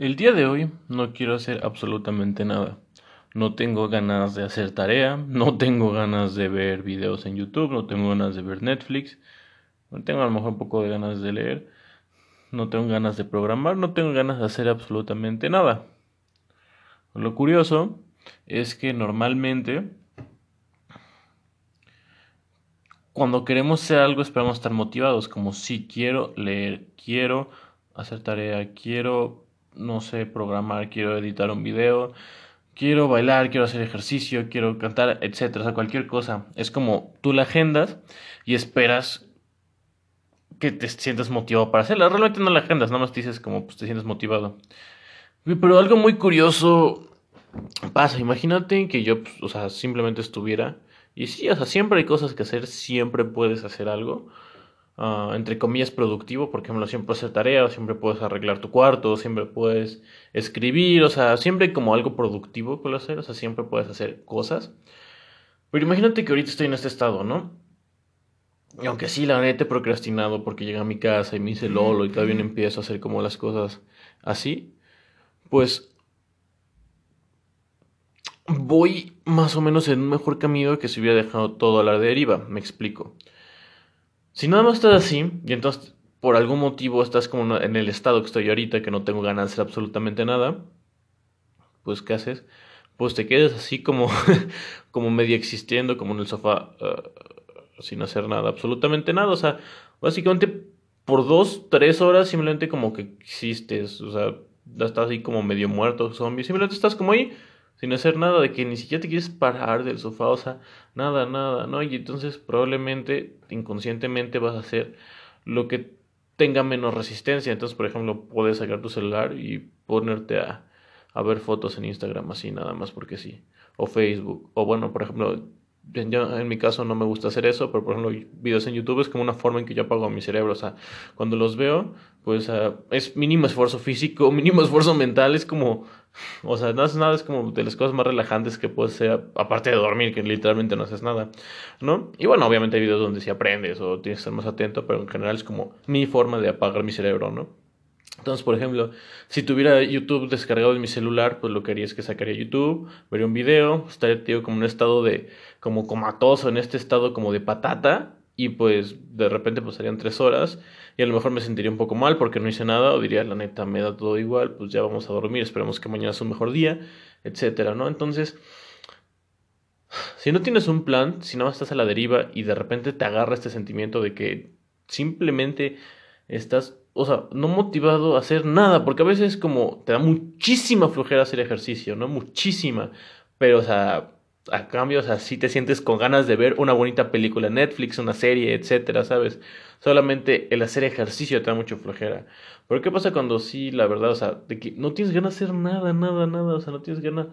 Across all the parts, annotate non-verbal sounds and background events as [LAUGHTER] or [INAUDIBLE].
El día de hoy no quiero hacer absolutamente nada. No tengo ganas de hacer tarea, no tengo ganas de ver videos en YouTube, no tengo ganas de ver Netflix, no tengo a lo mejor un poco de ganas de leer, no tengo ganas de programar, no tengo ganas de hacer absolutamente nada. Lo curioso es que normalmente cuando queremos hacer algo esperamos estar motivados, como si quiero leer, quiero hacer tarea, quiero no sé programar, quiero editar un video, quiero bailar, quiero hacer ejercicio, quiero cantar, etcétera, o sea, cualquier cosa. Es como tú la agendas y esperas que te sientas motivado para hacerla. Realmente no la agendas, nada más te dices como pues te sientes motivado. Pero algo muy curioso pasa, imagínate que yo, pues, o sea, simplemente estuviera y sí, o sea, siempre hay cosas que hacer, siempre puedes hacer algo. Ah, entre comillas, productivo, por ejemplo, siempre puedes hacer tareas, siempre puedes arreglar tu cuarto, siempre puedes escribir, o sea, siempre como algo productivo que hacer, o sea, siempre puedes hacer cosas. Pero imagínate que ahorita estoy en este estado, ¿no? Y aunque sí, la neta he procrastinado porque llegué a mi casa y me hice Lolo y todavía no empiezo a hacer como las cosas así, pues voy más o menos en un mejor camino que si hubiera dejado todo a la deriva, me explico. Si nada más estás así, y entonces por algún motivo estás como en el estado que estoy ahorita, que no tengo ganas de hacer absolutamente nada, pues ¿qué haces? Pues te quedas así como, [LAUGHS] como medio existiendo, como en el sofá, uh, sin hacer nada, absolutamente nada. O sea, básicamente por dos, tres horas simplemente como que existes, o sea, estás ahí como medio muerto, zombie, simplemente estás como ahí sin hacer nada, de que ni siquiera te quieres parar del sofá, o sea, nada, nada, ¿no? Y entonces probablemente inconscientemente vas a hacer lo que tenga menos resistencia. Entonces, por ejemplo, puedes sacar tu celular y ponerte a, a ver fotos en Instagram así, nada más porque sí. O Facebook. O bueno, por ejemplo, yo, en mi caso no me gusta hacer eso, pero por ejemplo, videos en YouTube es como una forma en que yo apago mi cerebro. O sea, cuando los veo, pues uh, es mínimo esfuerzo físico, [LAUGHS] mínimo esfuerzo mental, es como, o sea, no haces nada, es como de las cosas más relajantes que puedes hacer, aparte de dormir, que literalmente no haces nada, ¿no? Y bueno, obviamente hay videos donde sí aprendes o tienes que estar más atento, pero en general es como mi forma de apagar mi cerebro, ¿no? Entonces, por ejemplo, si tuviera YouTube descargado en mi celular, pues lo que haría es que sacaría YouTube, vería un video, estaría tío, como en un estado de, como comatoso, en este estado como de patata, y pues de repente pasarían tres horas, y a lo mejor me sentiría un poco mal porque no hice nada, o diría, la neta, me da todo igual, pues ya vamos a dormir, esperemos que mañana sea un mejor día, etcétera, ¿no? Entonces, si no tienes un plan, si no estás a la deriva y de repente te agarra este sentimiento de que simplemente estás o sea, no motivado a hacer nada, porque a veces como te da muchísima flojera hacer ejercicio, ¿no? Muchísima, pero o sea, a cambio, o sea, sí te sientes con ganas de ver una bonita película en Netflix, una serie, etcétera, ¿sabes? Solamente el hacer ejercicio te da mucha flojera. Pero ¿qué pasa cuando sí, la verdad, o sea, de que no tienes ganas de hacer nada, nada, nada, o sea, no tienes ganas,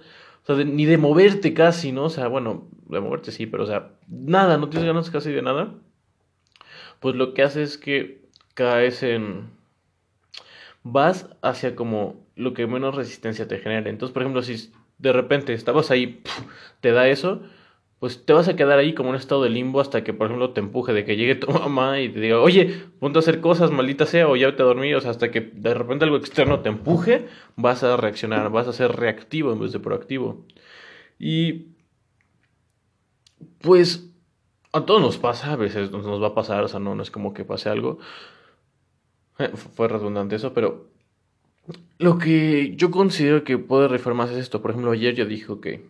o sea, ni de moverte casi, ¿no? O sea, bueno, de moverte sí, pero o sea, nada, no tienes ganas casi de nada. Pues lo que hace es que caes en... vas hacia como lo que menos resistencia te genera. Entonces, por ejemplo, si de repente estabas ahí, te da eso, pues te vas a quedar ahí como en un estado de limbo hasta que, por ejemplo, te empuje de que llegue tu [LAUGHS] mamá y te diga, oye, ponte a hacer cosas, maldita sea, o ya te dormí, o sea, hasta que de repente algo externo te empuje, vas a reaccionar, vas a ser reactivo en vez de proactivo. Y pues a todos nos pasa, a veces nos va a pasar, o sea, no, no es como que pase algo, [LAUGHS] fue redundante eso, pero lo que yo considero que puede reformarse es esto. Por ejemplo, ayer yo dije que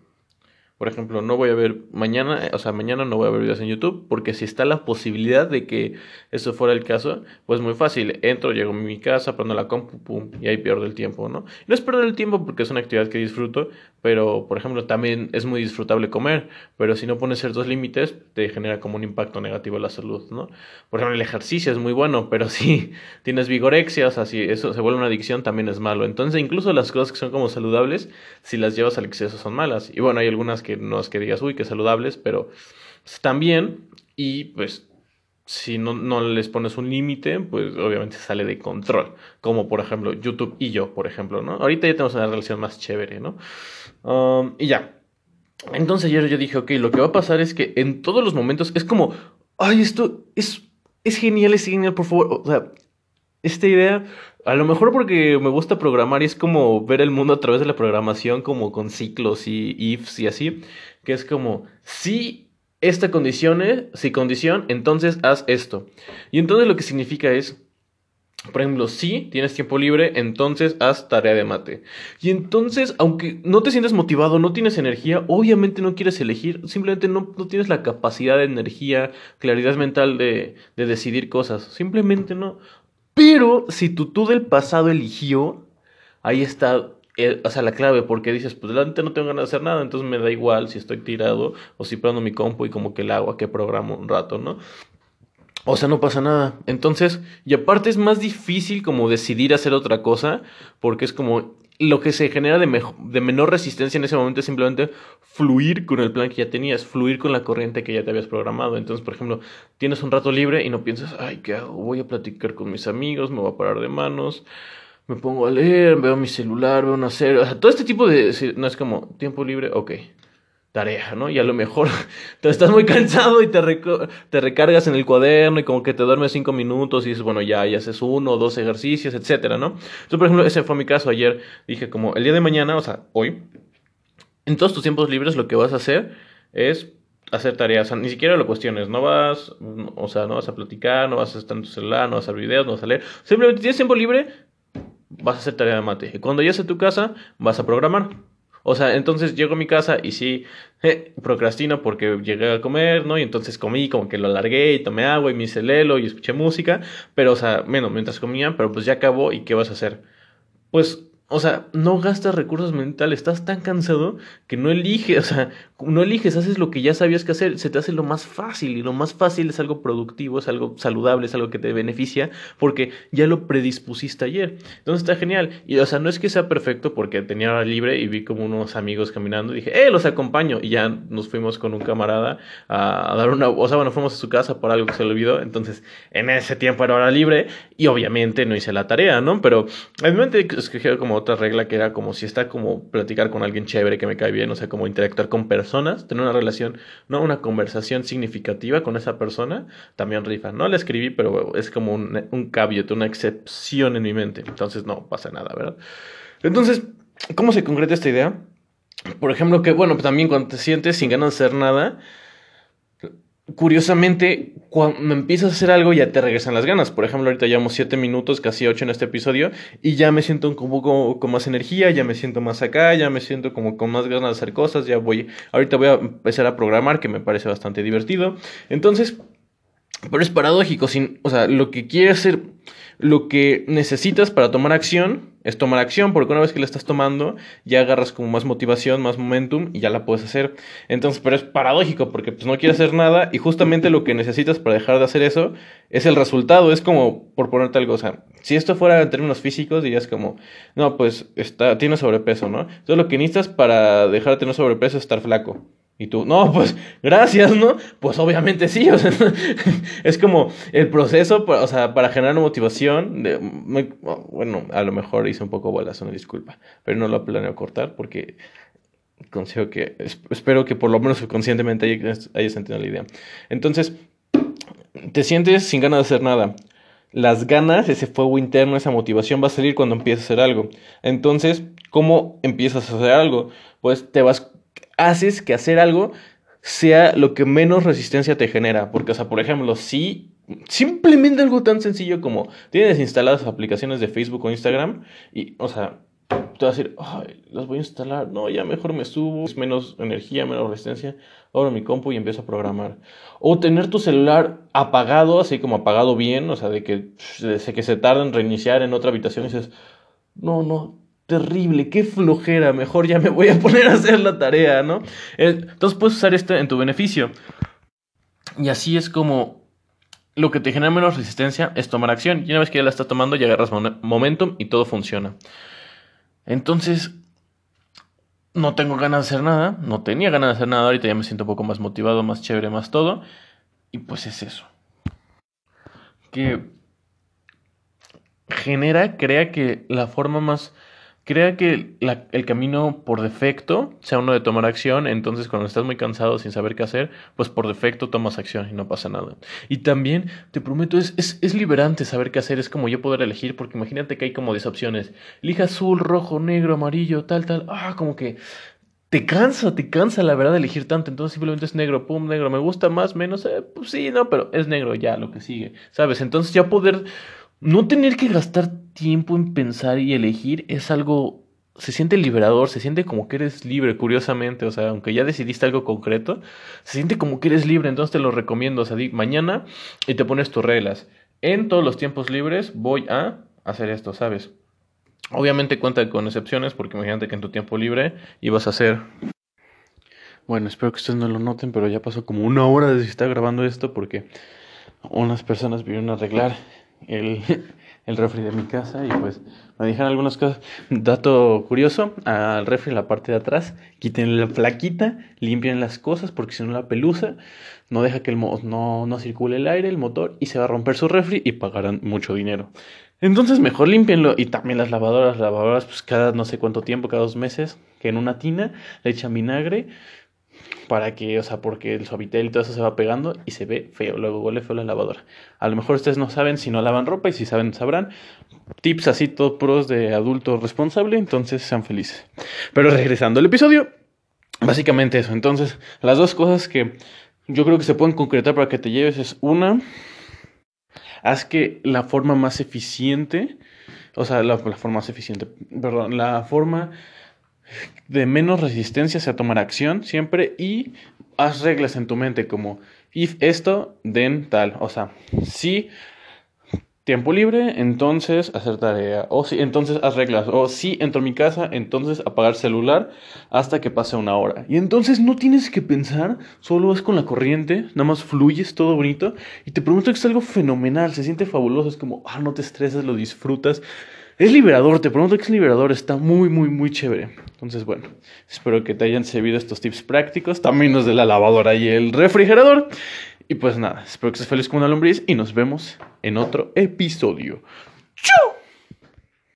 por ejemplo, no voy a ver mañana, eh, o sea, mañana no voy a ver videos en YouTube, porque si está la posibilidad de que eso fuera el caso, pues muy fácil, entro, llego a mi casa, prendo la compu, pum, y ahí pierdo el tiempo, ¿no? No es perder el tiempo porque es una actividad que disfruto, pero, por ejemplo, también es muy disfrutable comer, pero si no pones ciertos límites, te genera como un impacto negativo en la salud, ¿no? Por ejemplo, el ejercicio es muy bueno, pero [LAUGHS] si tienes vigorexia, o sea, si eso se vuelve una adicción, también es malo. Entonces, incluso las cosas que son como saludables, si las llevas al exceso son malas. Y bueno, hay algunas que no es que digas, uy, que saludables, pero están bien y pues si no, no les pones un límite, pues obviamente sale de control. Como por ejemplo YouTube y yo, por ejemplo, ¿no? Ahorita ya tenemos una relación más chévere, ¿no? Um, y ya. Entonces ayer yo dije, ok, lo que va a pasar es que en todos los momentos es como, ay, esto es, es genial, es genial, por favor. O sea, esta idea, a lo mejor porque me gusta programar y es como ver el mundo a través de la programación, como con ciclos y ifs y así, que es como, si esta condición, si condición, entonces haz esto. Y entonces lo que significa es, por ejemplo, si tienes tiempo libre, entonces haz tarea de mate. Y entonces, aunque no te sientes motivado, no tienes energía, obviamente no quieres elegir, simplemente no, no tienes la capacidad de energía, claridad mental de, de decidir cosas. Simplemente no. Pero si tu tú del pasado eligió, ahí está eh, o sea, la clave, porque dices, pues delante no tengo ganas de hacer nada, entonces me da igual si estoy tirado o si prendo mi compu y como que el agua que programo un rato, ¿no? O sea, no pasa nada. Entonces, y aparte es más difícil como decidir hacer otra cosa, porque es como lo que se genera de, de menor resistencia en ese momento es simplemente fluir con el plan que ya tenías, fluir con la corriente que ya te habías programado. Entonces, por ejemplo, tienes un rato libre y no piensas, ay, ¿qué hago? Voy a platicar con mis amigos, me voy a parar de manos, me pongo a leer, veo mi celular, veo una serie. O sea, todo este tipo de... No es como tiempo libre, ok tarea, ¿no? Y a lo mejor [LAUGHS] te estás muy cansado y te, te recargas en el cuaderno y como que te duermes cinco minutos y dices, bueno, ya, ya haces uno o dos ejercicios, etcétera, ¿no? Entonces, por ejemplo, ese fue mi caso ayer. Dije, como el día de mañana, o sea, hoy, en todos tus tiempos libres lo que vas a hacer es hacer tareas, o sea, ni siquiera lo cuestiones, no vas, o sea, no vas a platicar, no vas a estar en tu celular, no vas a ver videos, no vas a leer, simplemente tienes tiempo libre, vas a hacer tarea de mate. Y cuando llegues a tu casa, vas a programar. O sea, entonces llego a mi casa y sí, eh, procrastino porque llegué a comer, ¿no? Y entonces comí, como que lo alargué y tomé agua y me hice lelo y escuché música, pero, o sea, bueno, mientras comía, pero pues ya acabó y ¿qué vas a hacer? Pues o sea, no gastas recursos mentales, estás tan cansado que no eliges, [LAUGHS] o sea, no eliges, haces lo que ya sabías que hacer, se te hace lo más fácil y lo más fácil es algo productivo, es algo saludable, es algo que te beneficia porque ya lo predispusiste ayer. Entonces está genial. Y o sea, no es que sea perfecto porque tenía hora libre y vi como unos amigos caminando y dije, eh, los acompaño. Y ya nos fuimos con un camarada a, dar una, o sea, bueno, fuimos a su casa por algo que se le olvidó. Entonces, en ese tiempo era hora libre y obviamente no hice la tarea, ¿no? Pero en mi mente escogí como otra regla que era como si está como platicar con alguien chévere que me cae bien, o sea, como interactuar con personas, tener una relación, no una conversación significativa con esa persona, también rifa. No la escribí, pero es como un, un caveat, una excepción en mi mente. Entonces no pasa nada, ¿verdad? Entonces, ¿cómo se concreta esta idea? Por ejemplo, que bueno, también cuando te sientes sin ganas de hacer nada, curiosamente, cuando empiezas a hacer algo ya te regresan las ganas. Por ejemplo, ahorita llevamos 7 minutos, casi 8 en este episodio, y ya me siento un poco con más energía, ya me siento más acá, ya me siento como con más ganas de hacer cosas, ya voy, ahorita voy a empezar a programar, que me parece bastante divertido. Entonces, pero es paradójico, sin, o sea, lo que quieres hacer, lo que necesitas para tomar acción es tomar acción, porque una vez que la estás tomando, ya agarras como más motivación, más momentum y ya la puedes hacer. Entonces, pero es paradójico porque pues no quieres hacer nada y justamente lo que necesitas para dejar de hacer eso es el resultado, es como, por ponerte algo, o sea, si esto fuera en términos físicos, dirías como, no, pues está, tienes sobrepeso, ¿no? Entonces lo que necesitas para dejar de tener sobrepeso es estar flaco. Y tú, no, pues gracias, ¿no? Pues obviamente sí, [LAUGHS] es como el proceso, o sea, para generar motivación, bueno, a lo mejor hice un poco bolas, una disculpa, pero no lo planeo cortar porque consigo que, espero que por lo menos conscientemente hayas, hayas entendido la idea. Entonces, te sientes sin ganas de hacer nada. Las ganas, ese fuego interno, esa motivación va a salir cuando empiezas a hacer algo. Entonces, ¿cómo empiezas a hacer algo? Pues te vas haces que hacer algo sea lo que menos resistencia te genera. Porque, o sea, por ejemplo, si simplemente algo tan sencillo como tienes instaladas aplicaciones de Facebook o Instagram y, o sea, te vas a decir, ay, las voy a instalar. No, ya mejor me subo, es menos energía, menos resistencia. Abro mi compu y empiezo a programar. O tener tu celular apagado, así como apagado bien, o sea, de que, de que se tarda en reiniciar en otra habitación y dices, no, no, terrible, qué flojera, mejor ya me voy a [LAUGHS] poner a hacer la tarea, ¿no? Entonces puedes usar esto en tu beneficio. Y así es como lo que te genera menos resistencia es tomar acción. Y una vez que ya la estás tomando, ya agarras momentum y todo funciona. Entonces, no tengo ganas de hacer nada, no tenía ganas de hacer nada, ahorita ya me siento un poco más motivado, más chévere, más todo. Y pues es eso. Que genera, crea que la forma más crea que el camino por defecto sea uno de tomar acción, entonces cuando estás muy cansado sin saber qué hacer, pues por defecto tomas acción y no pasa nada. Y también, te prometo, es, es, es liberante saber qué hacer, es como yo poder elegir, porque imagínate que hay como 10 opciones, elija azul, rojo, negro, amarillo, tal, tal, ah, como que te cansa, te cansa la verdad de elegir tanto, entonces simplemente es negro, pum, negro, me gusta más, menos, eh, pues sí, no, pero es negro ya lo que sigue, ¿sabes? Entonces ya poder no tener que gastar tiempo en pensar y elegir es algo, se siente liberador, se siente como que eres libre, curiosamente, o sea, aunque ya decidiste algo concreto, se siente como que eres libre, entonces te lo recomiendo, o sea, di mañana y te pones tus reglas. En todos los tiempos libres voy a hacer esto, ¿sabes? Obviamente cuenta con excepciones, porque imagínate que en tu tiempo libre ibas a hacer... Bueno, espero que ustedes no lo noten, pero ya pasó como una hora desde que está grabando esto porque unas personas vinieron a arreglar el, el refri de mi casa y pues me dijeron algunas cosas. Dato curioso, al refri la parte de atrás, quiten la plaquita, limpien las cosas porque si no la pelusa no deja que el no, no circule el aire, el motor y se va a romper su refri y pagarán mucho dinero. Entonces mejor limpienlo y también las lavadoras, lavadoras pues cada no sé cuánto tiempo, cada dos meses, que en una tina le echan vinagre para que, o sea, porque el suavitel y todo eso se va pegando y se ve feo, luego huele feo la lavadora. A lo mejor ustedes no saben si no lavan ropa y si saben sabrán. Tips así todos pros de adulto responsable, entonces sean felices. Pero regresando al episodio, básicamente eso. Entonces, las dos cosas que yo creo que se pueden concretar para que te lleves es una, haz que la forma más eficiente, o sea, la, la forma más eficiente, perdón, la forma de menos resistencia a tomar acción siempre y haz reglas en tu mente como if esto, then tal. O sea, si tiempo libre, entonces hacer tarea. O si entonces haz reglas. O si entro a mi casa, entonces apagar celular hasta que pase una hora. Y entonces no tienes que pensar, solo es con la corriente, nada más fluyes, todo bonito. Y te prometo que es algo fenomenal, se siente fabuloso. Es como, ah, no te estresas, lo disfrutas. Es liberador, te prometo que es liberador, está muy, muy, muy chévere. Entonces, bueno, espero que te hayan servido estos tips prácticos, también los de la lavadora y el refrigerador. Y pues nada, espero que estés feliz como una lombriz y nos vemos en otro episodio. ¡Chau!